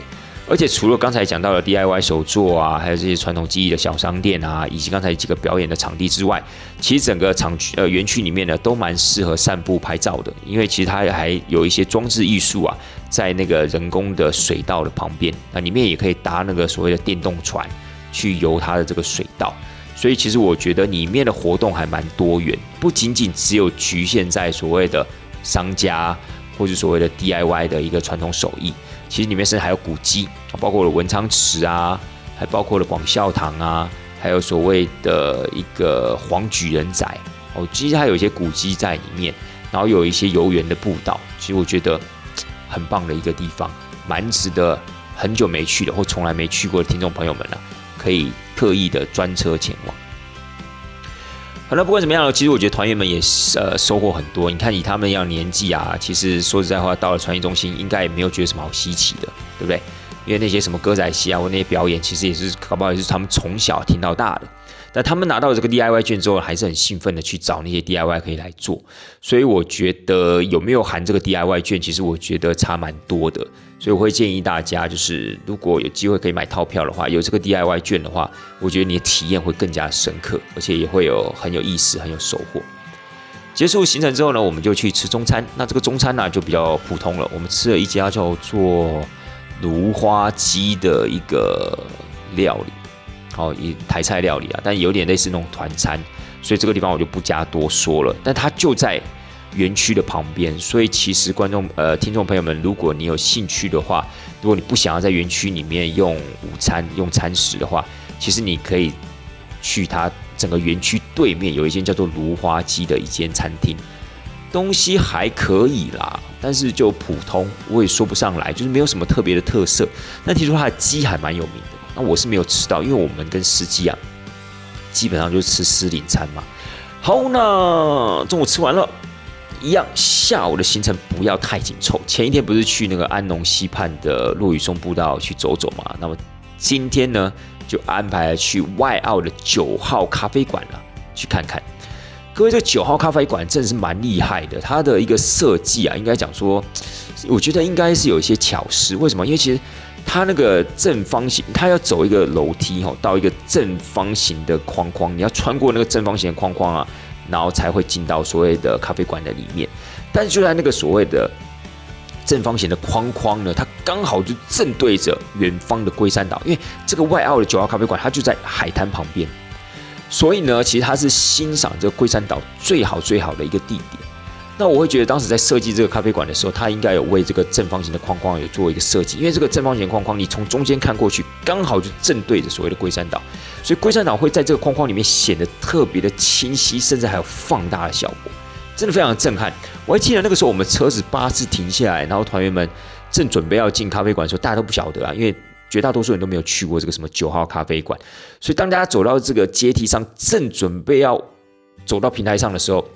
而且除了刚才讲到的 DIY 手作啊，还有这些传统技艺的小商店啊，以及刚才几个表演的场地之外，其实整个场区呃园区里面呢都蛮适合散步拍照的。因为其实它还有一些装置艺术啊，在那个人工的水道的旁边，那里面也可以搭那个所谓的电动船去游它的这个水道。所以其实我觉得里面的活动还蛮多元，不仅仅只有局限在所谓的商家或者所谓的 DIY 的一个传统手艺，其实里面甚至还有古迹，包括了文昌池啊，还包括了广孝堂啊，还有所谓的一个黄举人仔哦，其实它有一些古迹在里面，然后有一些游园的步道，其实我觉得很棒的一个地方，蛮值得很久没去的或从来没去过的听众朋友们呢，可以特意的专车前往。好了，不管怎么样，其实我觉得团员们也呃收获很多。你看以他们一样年纪啊，其实说实在话，到了传艺中心，应该也没有觉得什么好稀奇的，对不对？因为那些什么歌仔戏啊，或那些表演，其实也是搞不好也是他们从小听到大的。但他们拿到这个 DIY 券之后，还是很兴奋的去找那些 DIY 可以来做。所以我觉得有没有含这个 DIY 券，其实我觉得差蛮多的。所以我会建议大家，就是如果有机会可以买套票的话，有这个 DIY 券的话，我觉得你的体验会更加深刻，而且也会有很有意思、很有收获。结束行程之后呢，我们就去吃中餐。那这个中餐呢，就比较普通了。我们吃了一家叫做芦花鸡的一个料理。好，以台菜料理啊，但有点类似那种团餐，所以这个地方我就不加多说了。但它就在园区的旁边，所以其实观众呃听众朋友们，如果你有兴趣的话，如果你不想要在园区里面用午餐用餐食的话，其实你可以去它整个园区对面有一间叫做芦花鸡的一间餐厅，东西还可以啦，但是就普通，我也说不上来，就是没有什么特别的特色。但听说它的鸡还蛮有名的。那我是没有吃到，因为我们跟司机啊，基本上就是吃私领餐嘛。好，那中午吃完了，一样下午的行程不要太紧凑。前一天不是去那个安农溪畔的落雨松步道去走走嘛？那么今天呢，就安排去外澳的九号咖啡馆了，去看看。各位，这九号咖啡馆真的是蛮厉害的，它的一个设计啊，应该讲说，我觉得应该是有一些巧思。为什么？因为其实。它那个正方形，它要走一个楼梯哈，到一个正方形的框框，你要穿过那个正方形的框框啊，然后才会进到所谓的咖啡馆的里面。但是就在那个所谓的正方形的框框呢，它刚好就正对着远方的龟山岛，因为这个外澳的九号咖啡馆它就在海滩旁边，所以呢，其实它是欣赏这个龟山岛最好最好的一个地点。那我会觉得，当时在设计这个咖啡馆的时候，它应该有为这个正方形的框框有做一个设计，因为这个正方形框框，你从中间看过去，刚好就正对着所谓的龟山岛，所以龟山岛会在这个框框里面显得特别的清晰，甚至还有放大的效果，真的非常震撼。我还记得那个时候，我们车子巴士停下来，然后团员们正准备要进咖啡馆的时候，大家都不晓得啊，因为绝大多数人都没有去过这个什么九号咖啡馆，所以当大家走到这个阶梯上，正准备要走到平台上的时候。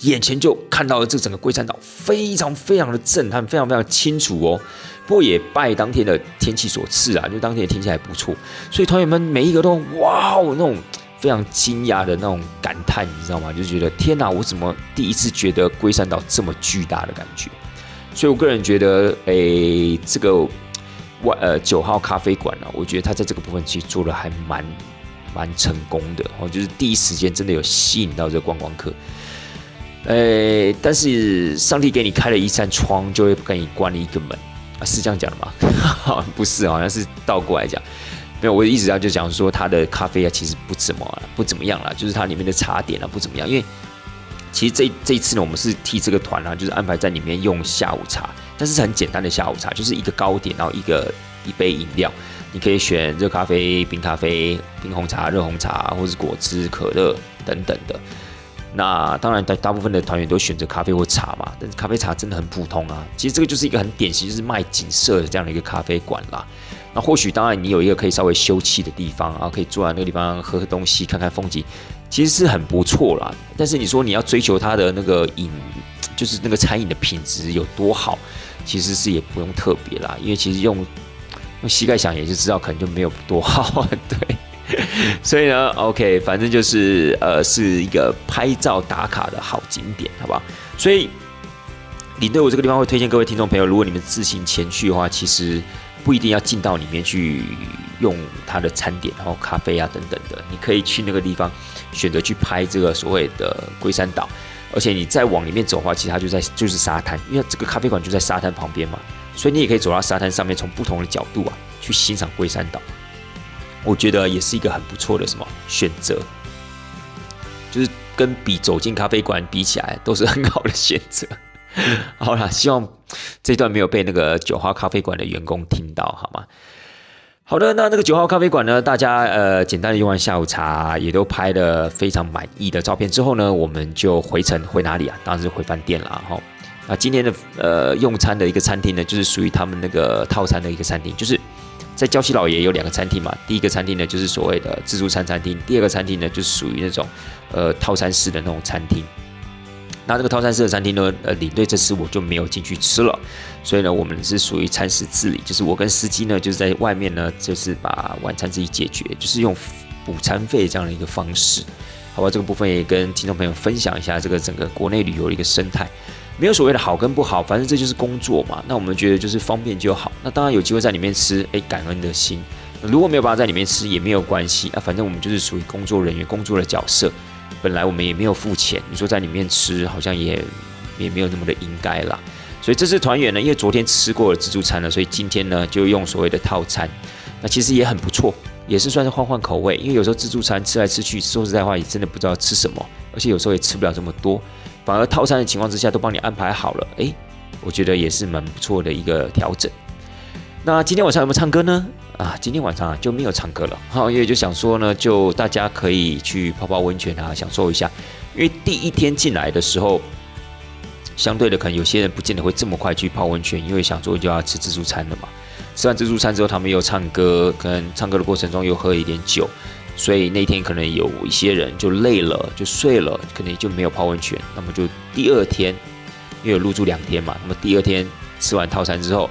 眼前就看到了这整个龟山岛，非常非常的震撼，非常非常清楚哦。不过也拜当天的天气所赐啊，就当天的天气还不错，所以团员们每一个都哇哦那种非常惊讶的那种感叹，你知道吗？就觉得天哪，我怎么第一次觉得龟山岛这么巨大的感觉？所以我个人觉得，诶，这个外呃九号咖啡馆呢，我觉得它在这个部分其实做的还蛮蛮成功的哦，就是第一时间真的有吸引到这个观光客。呃，但是上帝给你开了一扇窗，就会给你关了一个门啊，是这样讲的吗？不是，好像是倒过来讲。没有，我的意思啊，就讲说它的咖啡啊，其实不怎么不怎么样啦，就是它里面的茶点啊不怎么样。因为其实这这一次呢，我们是替这个团啊，就是安排在里面用下午茶，但是很简单的下午茶，就是一个糕点，然后一个一杯饮料，你可以选热咖啡、冰咖啡、冰红茶、热红茶，或是果汁、可乐等等的。那当然，大大部分的团员都选择咖啡或茶嘛，但是咖啡茶真的很普通啊。其实这个就是一个很典型，就是卖景色的这样的一个咖啡馆啦。那或许当然你有一个可以稍微休憩的地方啊，可以坐在那个地方喝喝东西、看看风景，其实是很不错啦。但是你说你要追求它的那个饮，就是那个餐饮的品质有多好，其实是也不用特别啦，因为其实用用膝盖想也是知道，可能就没有多好，对。所以呢，OK，反正就是呃，是一个拍照打卡的好景点，好不好？所以领队，我这个地方会推荐各位听众朋友，如果你们自行前去的话，其实不一定要进到里面去用它的餐点，然后咖啡啊等等的，你可以去那个地方选择去拍这个所谓的龟山岛，而且你再往里面走的话，其实它就在就是沙滩，因为这个咖啡馆就在沙滩旁边嘛，所以你也可以走到沙滩上面，从不同的角度啊去欣赏龟山岛。我觉得也是一个很不错的什么选择，就是跟比走进咖啡馆比起来，都是很好的选择。好了，希望这段没有被那个九号咖啡馆的员工听到，好吗？好的，那那个九号咖啡馆呢，大家呃简单的用完下午茶，也都拍了非常满意的照片之后呢，我们就回程回哪里啊？当然是回饭店了哈。那今天的呃用餐的一个餐厅呢，就是属于他们那个套餐的一个餐厅，就是在礁溪老爷有两个餐厅嘛。第一个餐厅呢，就是所谓的自助餐餐厅；第二个餐厅呢，就是属于那种呃套餐式的那种餐厅。那这个套餐式的餐厅呢，呃，领队这次我就没有进去吃了，所以呢，我们是属于餐食自理，就是我跟司机呢，就是在外面呢，就是把晚餐自己解决，就是用补餐费这样的一个方式，好吧？这个部分也跟听众朋友分享一下这个整个国内旅游的一个生态，没有所谓的好跟不好，反正这就是工作嘛。那我们觉得就是方便就好。那当然有机会在里面吃，哎，感恩的心；如果没有办法在里面吃，也没有关系啊，反正我们就是属于工作人员工作的角色。本来我们也没有付钱，你说在里面吃好像也也没有那么的应该啦。所以这次团圆呢，因为昨天吃过了自助餐了，所以今天呢就用所谓的套餐，那其实也很不错，也是算是换换口味。因为有时候自助餐吃来吃去，说实在话也真的不知道吃什么，而且有时候也吃不了这么多，反而套餐的情况之下都帮你安排好了，诶，我觉得也是蛮不错的一个调整。那今天晚上有没有唱歌呢？啊，今天晚上啊就没有唱歌了，好，因为就想说呢，就大家可以去泡泡温泉啊，享受一下。因为第一天进来的时候，相对的可能有些人不见得会这么快去泡温泉，因为想说就要吃自助餐了嘛。吃完自助餐之后，他们又唱歌，可能唱歌的过程中又喝一点酒，所以那天可能有一些人就累了，就睡了，可能就没有泡温泉。那么就第二天，因为有入住两天嘛，那么第二天吃完套餐之后。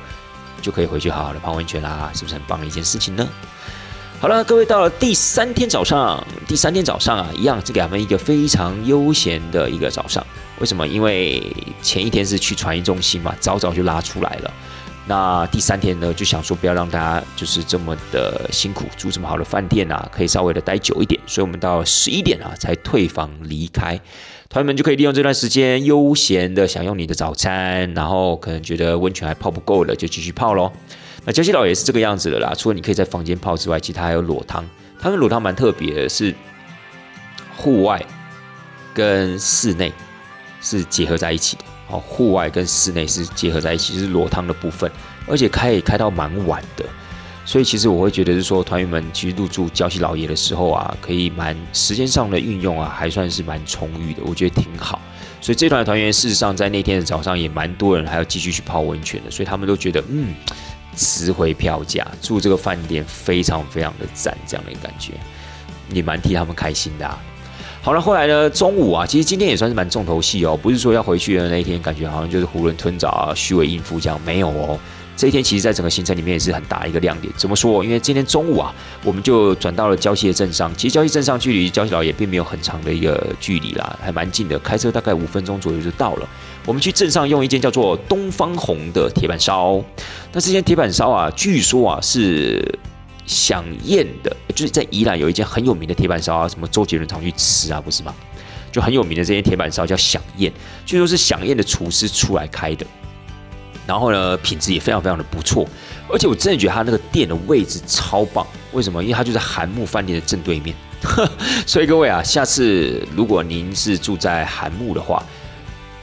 就可以回去好好的泡温泉啦，是不是很棒的一件事情呢？好了，各位到了第三天早上，第三天早上啊，一样是给他们一个非常悠闲的一个早上。为什么？因为前一天是去传艺中心嘛，早早就拉出来了。那第三天呢，就想说不要让大家就是这么的辛苦，住这么好的饭店啊，可以稍微的待久一点。所以我们到十一点啊才退房离开。团员们就可以利用这段时间悠闲的享用你的早餐，然后可能觉得温泉还泡不够了，就继续泡喽。那江西岛也是这个样子的啦，除了你可以在房间泡之外，其他还有裸汤。他们裸汤蛮特别的，是户外跟室内是结合在一起的。哦，户外跟室内是结合在一起，是裸汤的部分，而且开也开到蛮晚的。所以其实我会觉得是说，团员们其实入住娇西老爷的时候啊，可以蛮时间上的运用啊，还算是蛮充裕的，我觉得挺好。所以这团团员事实上在那天的早上也蛮多人还要继续去泡温泉的，所以他们都觉得嗯，值回票价，住这个饭店非常非常的赞，这样的感觉，也蛮替他们开心的。好了，后来呢，中午啊，其实今天也算是蛮重头戏哦，不是说要回去的那一天，感觉好像就是囫囵吞枣啊，虚伪应付这样，没有哦。这一天其实，在整个行程里面也是很大一个亮点。怎么说？因为今天中午啊，我们就转到了礁溪的镇上。其实礁溪镇上距离礁溪岛也并没有很长的一个距离啦，还蛮近的，开车大概五分钟左右就到了。我们去镇上用一间叫做东方红的铁板烧。那这间铁板烧啊，据说啊是响宴的，就是在宜兰有一间很有名的铁板烧啊，什么周杰伦常去吃啊，不是吗？就很有名的这间铁板烧叫响宴，据说是响宴的厨师出来开的。然后呢，品质也非常非常的不错，而且我真的觉得他那个店的位置超棒。为什么？因为它就在韩木饭店的正对面。所以各位啊，下次如果您是住在韩木的话，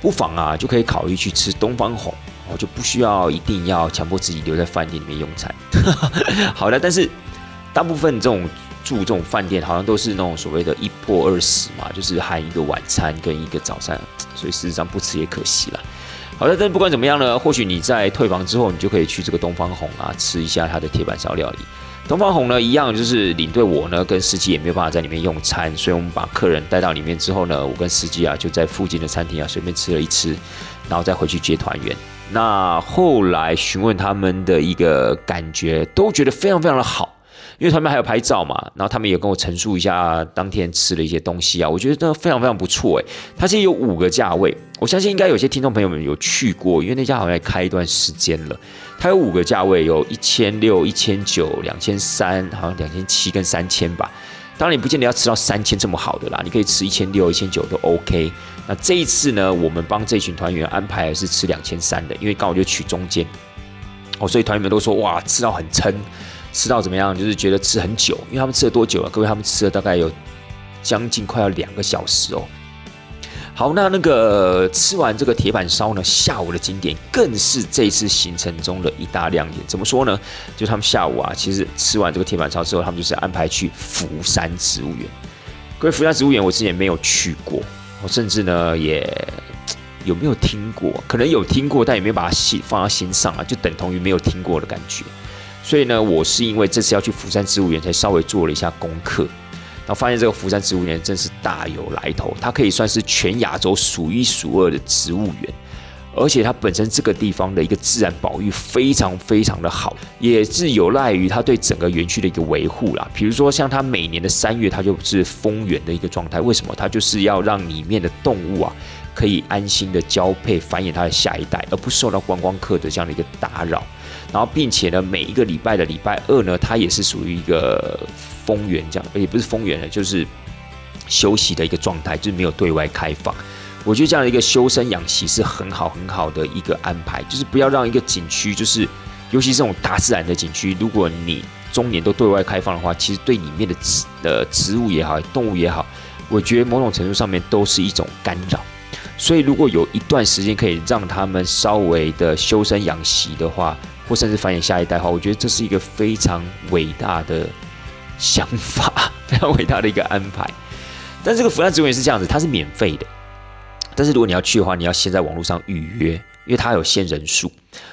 不妨啊就可以考虑去吃东方红，哦，就不需要一定要强迫自己留在饭店里面用餐。好的，但是大部分这种住这种饭店，好像都是那种所谓的一破二十嘛，就是含一个晚餐跟一个早餐，所以事实上不吃也可惜了。好的，但不管怎么样呢，或许你在退房之后，你就可以去这个东方红啊，吃一下它的铁板烧料理。东方红呢，一样就是领队我呢跟司机也没有办法在里面用餐，所以我们把客人带到里面之后呢，我跟司机啊就在附近的餐厅啊随便吃了一吃，然后再回去接团员。那后来询问他们的一个感觉，都觉得非常非常的好。因为他们还有拍照嘛，然后他们也跟我陈述一下当天吃的一些东西啊，我觉得非常非常不错诶。它其实有五个价位，我相信应该有些听众朋友们有去过，因为那家好像开一段时间了。它有五个价位，有一千六、一千九、两千三，好像两千七跟三千吧。当然你不见得要吃到三千这么好的啦，你可以吃一千六、一千九都 OK。那这一次呢，我们帮这群团员安排是吃两千三的，因为刚好就取中间哦，所以团员们都说哇，吃到很撑。吃到怎么样？就是觉得吃很久，因为他们吃了多久了？各位，他们吃了大概有将近快要两个小时哦。好，那那个吃完这个铁板烧呢，下午的景点更是这次行程中的一大亮点。怎么说呢？就他们下午啊，其实吃完这个铁板烧之后，他们就是安排去福山植物园。各位，福山植物园我之前没有去过，我甚至呢也有没有听过，可能有听过，但也没有把它心放在心上啊，就等同于没有听过的感觉。所以呢，我是因为这次要去福山植物园，才稍微做了一下功课。然后发现这个福山植物园真是大有来头，它可以算是全亚洲数一数二的植物园，而且它本身这个地方的一个自然保育非常非常的好，也是有赖于它对整个园区的一个维护啦。比如说像它每年的三月，它就是丰园的一个状态，为什么？它就是要让里面的动物啊可以安心的交配繁衍它的下一代，而不受到观光客的这样的一个打扰。然后并且呢，每一个礼拜的礼拜二呢，它也是属于一个。丰园这样，也不是丰园了，就是休息的一个状态，就是没有对外开放。我觉得这样的一个修身养息是很好很好的一个安排，就是不要让一个景区，就是尤其这种大自然的景区，如果你中年都对外开放的话，其实对里面的植的植物也好，动物也好，我觉得某种程度上面都是一种干扰。所以如果有一段时间可以让他们稍微的修身养息的话，或甚至繁衍下一代的话，我觉得这是一个非常伟大的。想法非常伟大的一个安排，但这个福山植物园是这样子，它是免费的。但是如果你要去的话，你要先在网络上预约，因为它有限人数。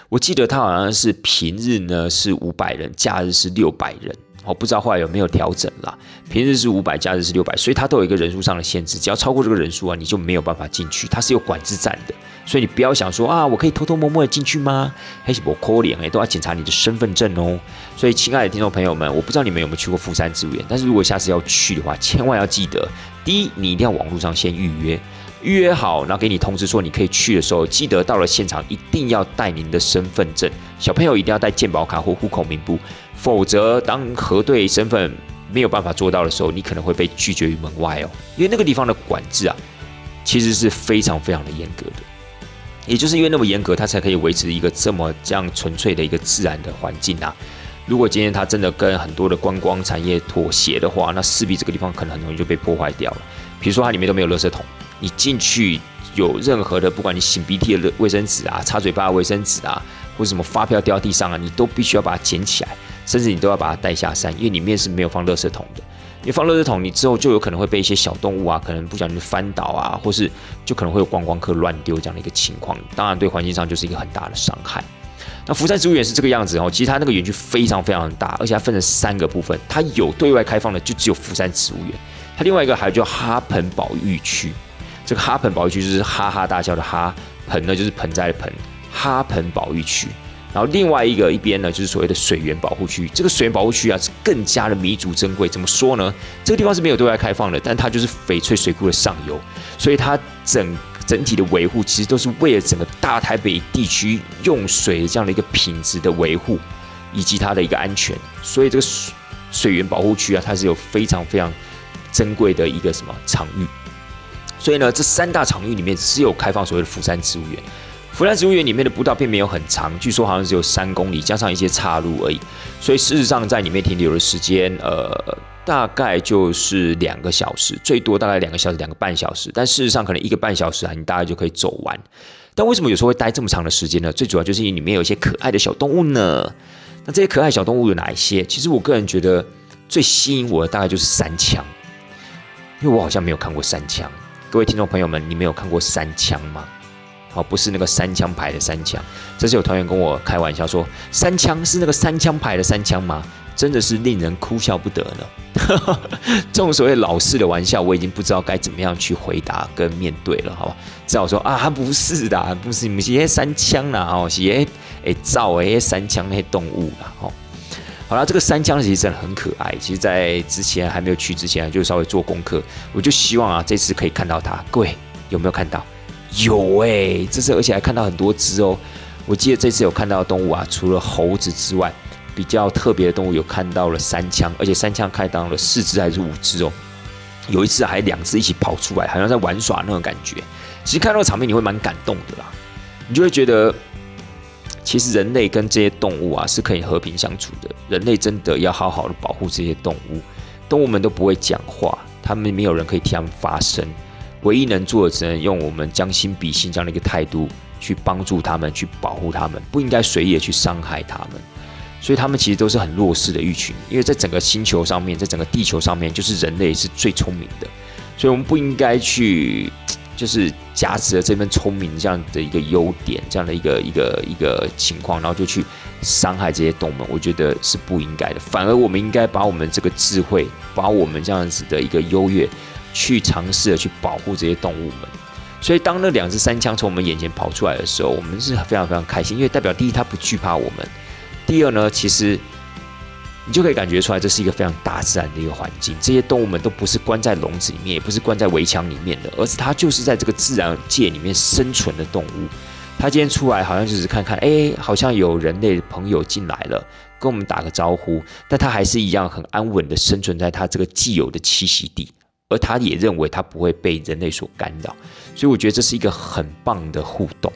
我记得它好像是平日呢是五百人，假日是六百人。我不知道后来有没有调整啦。平日是五百，假日是六百，所以它都有一个人数上的限制。只要超过这个人数啊，你就没有办法进去。它是有管制站的。所以你不要想说啊，我可以偷偷摸摸的进去吗？还是我抠脸哎，都要检查你的身份证哦。所以，亲爱的听众朋友们，我不知道你们有没有去过富山植物园，但是如果下次要去的话，千万要记得，第一，你一定要网络上先预约，预约好，然后给你通知说你可以去的时候，记得到了现场一定要带您的身份证，小朋友一定要带健保卡或户口名簿，否则当核对身份没有办法做到的时候，你可能会被拒绝于门外哦。因为那个地方的管制啊，其实是非常非常的严格的。也就是因为那么严格，它才可以维持一个这么这样纯粹的一个自然的环境啊。如果今天它真的跟很多的观光产业妥协的话，那势必这个地方可能很容易就被破坏掉了。比如说它里面都没有垃圾桶，你进去有任何的，不管你擤鼻涕的卫生纸啊、擦嘴巴的卫生纸啊，或者什么发票掉地上啊，你都必须要把它捡起来，甚至你都要把它带下山，因为里面是没有放垃圾桶的。你放垃圾桶，你之后就有可能会被一些小动物啊，可能不小心翻倒啊，或是就可能会有观光客乱丢这样的一个情况，当然对环境上就是一个很大的伤害。那福山植物园是这个样子哦，其实它那个园区非常非常大，而且它分成三个部分，它有对外开放的就只有福山植物园，它另外一个还有叫哈盆保育区，这个哈盆保育区就是哈哈大笑的哈盆呢，就是盆栽的盆，哈盆保育区。然后另外一个一边呢，就是所谓的水源保护区。这个水源保护区啊，是更加的弥足珍贵。怎么说呢？这个地方是没有对外开放的，但它就是翡翠水库的上游，所以它整整体的维护其实都是为了整个大台北地区用水这样的一个品质的维护以及它的一个安全。所以这个水水源保护区啊，它是有非常非常珍贵的一个什么场域。所以呢，这三大场域里面只有开放所谓的釜山植物园。福山植物园里面的步道并没有很长，据说好像只有三公里，加上一些岔路而已。所以事实上，在里面停留的时间，呃，大概就是两个小时，最多大概两个小时、两个半小时。但事实上，可能一个半小时啊，你大概就可以走完。但为什么有时候会待这么长的时间呢？最主要就是因为里面有一些可爱的小动物呢。那这些可爱小动物有哪一些？其实我个人觉得最吸引我的大概就是三枪，因为我好像没有看过三枪。各位听众朋友们，你没有看过三枪吗？哦，不是那个三枪牌的三枪，这是有团员跟我开玩笑说，三枪是那个三枪牌的三枪吗？真的是令人哭笑不得呢。这种所谓老式的玩笑，我已经不知道该怎么样去回答跟面对了，好吧？只好说啊，不是的，不是你们些三枪啦，哦，是诶诶造诶三枪那些动物啦，哦，好了，这个三枪其实真的很可爱。其实，在之前还没有去之前，就稍微做功课，我就希望啊，这次可以看到它。各位有没有看到？有哎，这次而且还看到很多只哦。我记得这次有看到动物啊，除了猴子之外，比较特别的动物有看到了三枪，而且三枪开到了四只还是五只哦。有一次还两只一起跑出来，好像在玩耍那种感觉。其实看到场面你会蛮感动的啦，你就会觉得，其实人类跟这些动物啊是可以和平相处的。人类真的要好好的保护这些动物，动物们都不会讲话，他们没有人可以替他们发声。唯一能做的，只能用我们将心比心这样的一个态度去帮助他们，去保护他们，不应该随意的去伤害他们。所以他们其实都是很弱势的一群，因为在整个星球上面，在整个地球上面，就是人类是最聪明的，所以我们不应该去，就是夹持了这份聪明这样的一个优点，这样的一个一个一个情况，然后就去伤害这些动物，我觉得是不应该的。反而我们应该把我们这个智慧，把我们这样子的一个优越，去尝试的去保护这些动物们。所以当那两只三枪从我们眼前跑出来的时候，我们是非常非常开心，因为代表第一，它不惧怕我们。第二呢，其实你就可以感觉出来，这是一个非常大自然的一个环境。这些动物们都不是关在笼子里面，也不是关在围墙里面的，而是它就是在这个自然界里面生存的动物。它今天出来，好像就是看看，哎，好像有人类朋友进来了，跟我们打个招呼。但它还是一样很安稳的生存在它这个既有的栖息地，而它也认为它不会被人类所干扰。所以我觉得这是一个很棒的互动。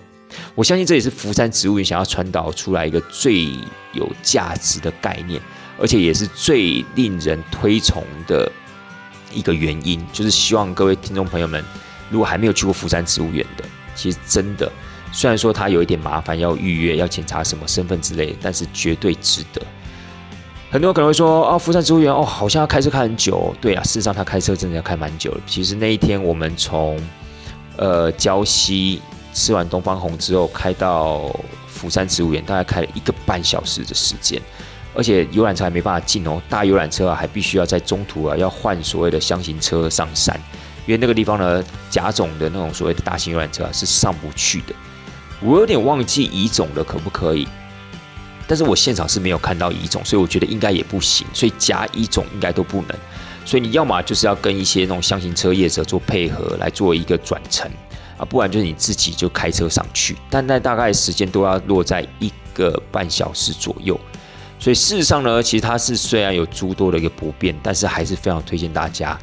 我相信这也是福山植物园想要传导出来一个最有价值的概念，而且也是最令人推崇的一个原因，就是希望各位听众朋友们，如果还没有去过福山植物园的，其实真的，虽然说它有一点麻烦，要预约，要检查什么身份之类，但是绝对值得。很多人可能会说，啊，福山植物园哦，好像要开车开很久。对啊，事实上他开车真的要开蛮久了。其实那一天我们从呃礁溪。吃完东方红之后，开到福山植物园，大概开了一个半小时的时间，而且游览车还没办法进哦，大游览车啊还必须要在中途啊要换所谓的箱型车上山，因为那个地方呢甲种的那种所谓的大型游览车啊是上不去的。我有点忘记乙种的可不可以，但是我现场是没有看到乙种，所以我觉得应该也不行，所以甲乙种应该都不能，所以你要么就是要跟一些那种箱型车业者做配合来做一个转乘。啊，不然就是你自己就开车上去，但那大概时间都要落在一个半小时左右。所以事实上呢，其实它是虽然有诸多的一个不便，但是还是非常推荐大家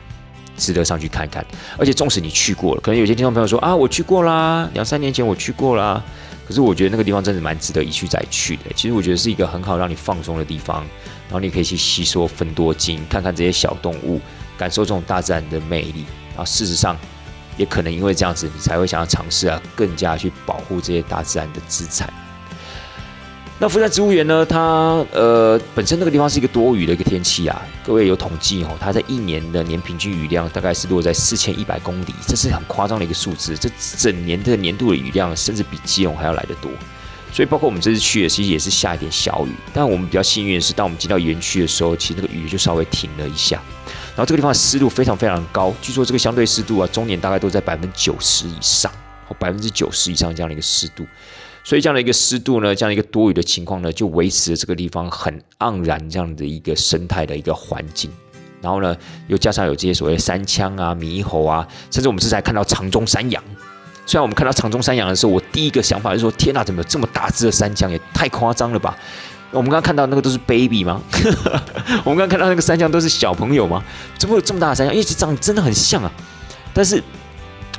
值得上去看看。而且纵使你去过了，可能有些听众朋友说啊，我去过啦，两三年前我去过啦。可是我觉得那个地方真的蛮值得一去再去的。其实我觉得是一个很好让你放松的地方，然后你可以去吸收分多精，看看这些小动物，感受这种大自然的魅力。然后事实上。也可能因为这样子，你才会想要尝试啊，更加去保护这些大自然的资产。那福山植物园呢？它呃本身那个地方是一个多雨的一个天气啊。各位有统计哦，它在一年的年平均雨量大概是落在四千一百公里，这是很夸张的一个数字。这整年的年度的雨量，甚至比基隆还要来得多。所以包括我们这次去的，其实也是下一点小雨。但我们比较幸运的是，当我们进到园区的时候，其实那个雨就稍微停了一下。然后这个地方湿度非常非常高，据说这个相对湿度啊，中年大概都在百分之九十以上，或百分之九十以上这样的一个湿度，所以这样的一个湿度呢，这样一个多雨的情况呢，就维持了这个地方很盎然这样的一个生态的一个环境。然后呢，又加上有这些所谓的山羌啊、猕猴啊，甚至我们是在看到长中山羊。虽然我们看到长中山羊的时候，我第一个想法就是说：天哪，怎么有这么大只的山羌？也太夸张了吧！我们刚刚看到那个都是 baby 吗？我们刚刚看到那个山羌都是小朋友吗？怎么有这么大的山羌？因为长得真的很像啊。但是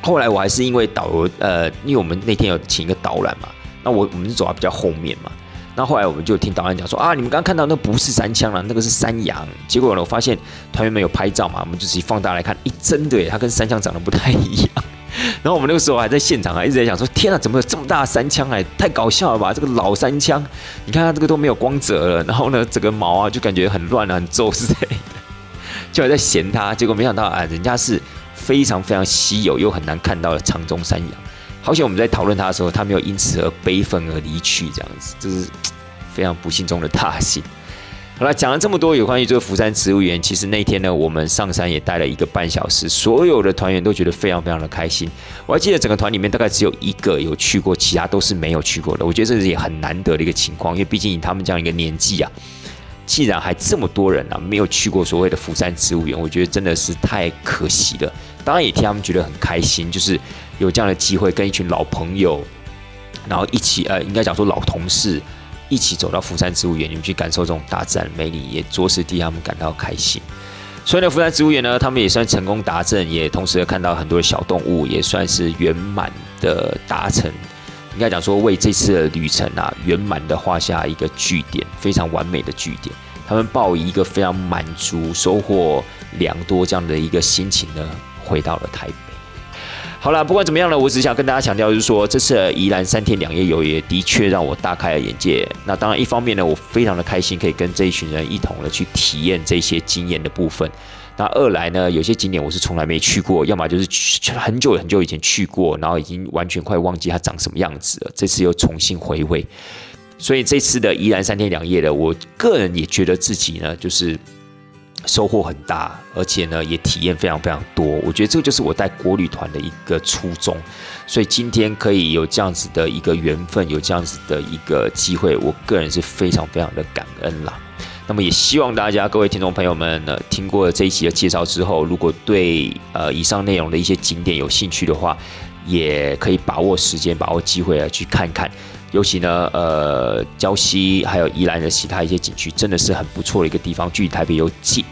后来我还是因为导游呃，因为我们那天有请一个导览嘛，那我我们是走到比较后面嘛。那后来我们就听导演讲说啊，你们刚刚看到那不是山羌了，那个是山羊。结果呢，我发现团员们有拍照嘛，我们就自己放大来看，一真的，它跟山羌长得不太一样。然后我们那个时候还在现场啊，一直在想说：天啊，怎么有这么大的山枪哎？太搞笑了吧！这个老山枪，你看它这个都没有光泽了，然后呢，整个毛啊就感觉很乱啊，很皱之类的，就还在嫌它。结果没想到啊，人家是非常非常稀有又很难看到的长中山羊。好险我们在讨论他的时候，他没有因此而悲愤而离去，这样子，这是非常不幸中的大幸。好了，讲了这么多有关于这个福山植物园，其实那天呢，我们上山也待了一个半小时，所有的团员都觉得非常非常的开心。我还记得整个团里面大概只有一个有去过，其他都是没有去过的。我觉得这是也很难得的一个情况，因为毕竟以他们这样一个年纪啊，既然还这么多人啊没有去过所谓的福山植物园，我觉得真的是太可惜了。当然也替他们觉得很开心，就是有这样的机会跟一群老朋友，然后一起呃，应该讲说老同事。一起走到福山植物园，你们去感受这种大自然魅力，也着实替他们感到开心。所以呢，福山植物园呢，他们也算成功达阵，也同时看到很多小动物，也算是圆满的达成。应该讲说，为这次的旅程啊，圆满的画下一个句点，非常完美的句点。他们抱以一个非常满足、收获良多这样的一个心情呢，回到了台北。好了，不管怎么样呢，我只想跟大家强调，就是说这次宜兰三天两夜游也的确让我大开了眼界。那当然，一方面呢，我非常的开心，可以跟这一群人一同的去体验这些经验的部分。那二来呢，有些景点我是从来没去过，要么就是去很久很久以前去过，然后已经完全快忘记它长什么样子了。这次又重新回味，所以这次的宜兰三天两夜的，我个人也觉得自己呢，就是收获很大，而且呢也体验非常非常多。我觉得这个就是我带国旅团的一个初衷。所以今天可以有这样子的一个缘分，有这样子的一个机会，我个人是非常非常的感恩啦。那么也希望大家各位听众朋友们呢，听过这一期的介绍之后，如果对呃以上内容的一些景点有兴趣的话，也可以把握时间，把握机会来去看看。尤其呢，呃，礁溪还有宜兰的其他一些景区，真的是很不错的一个地方，距离台北又近。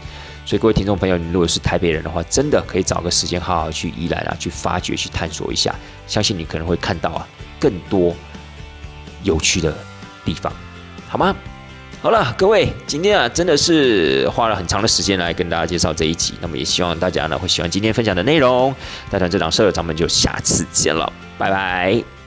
所以各位听众朋友，你如果是台北人的话，真的可以找个时间好好去宜兰啊，去发掘、去探索一下，相信你可能会看到啊更多有趣的地方，好吗？好了，各位，今天啊真的是花了很长的时间来跟大家介绍这一集，那么也希望大家呢会喜欢今天分享的内容。大团这档社，咱们就下次见了，拜拜。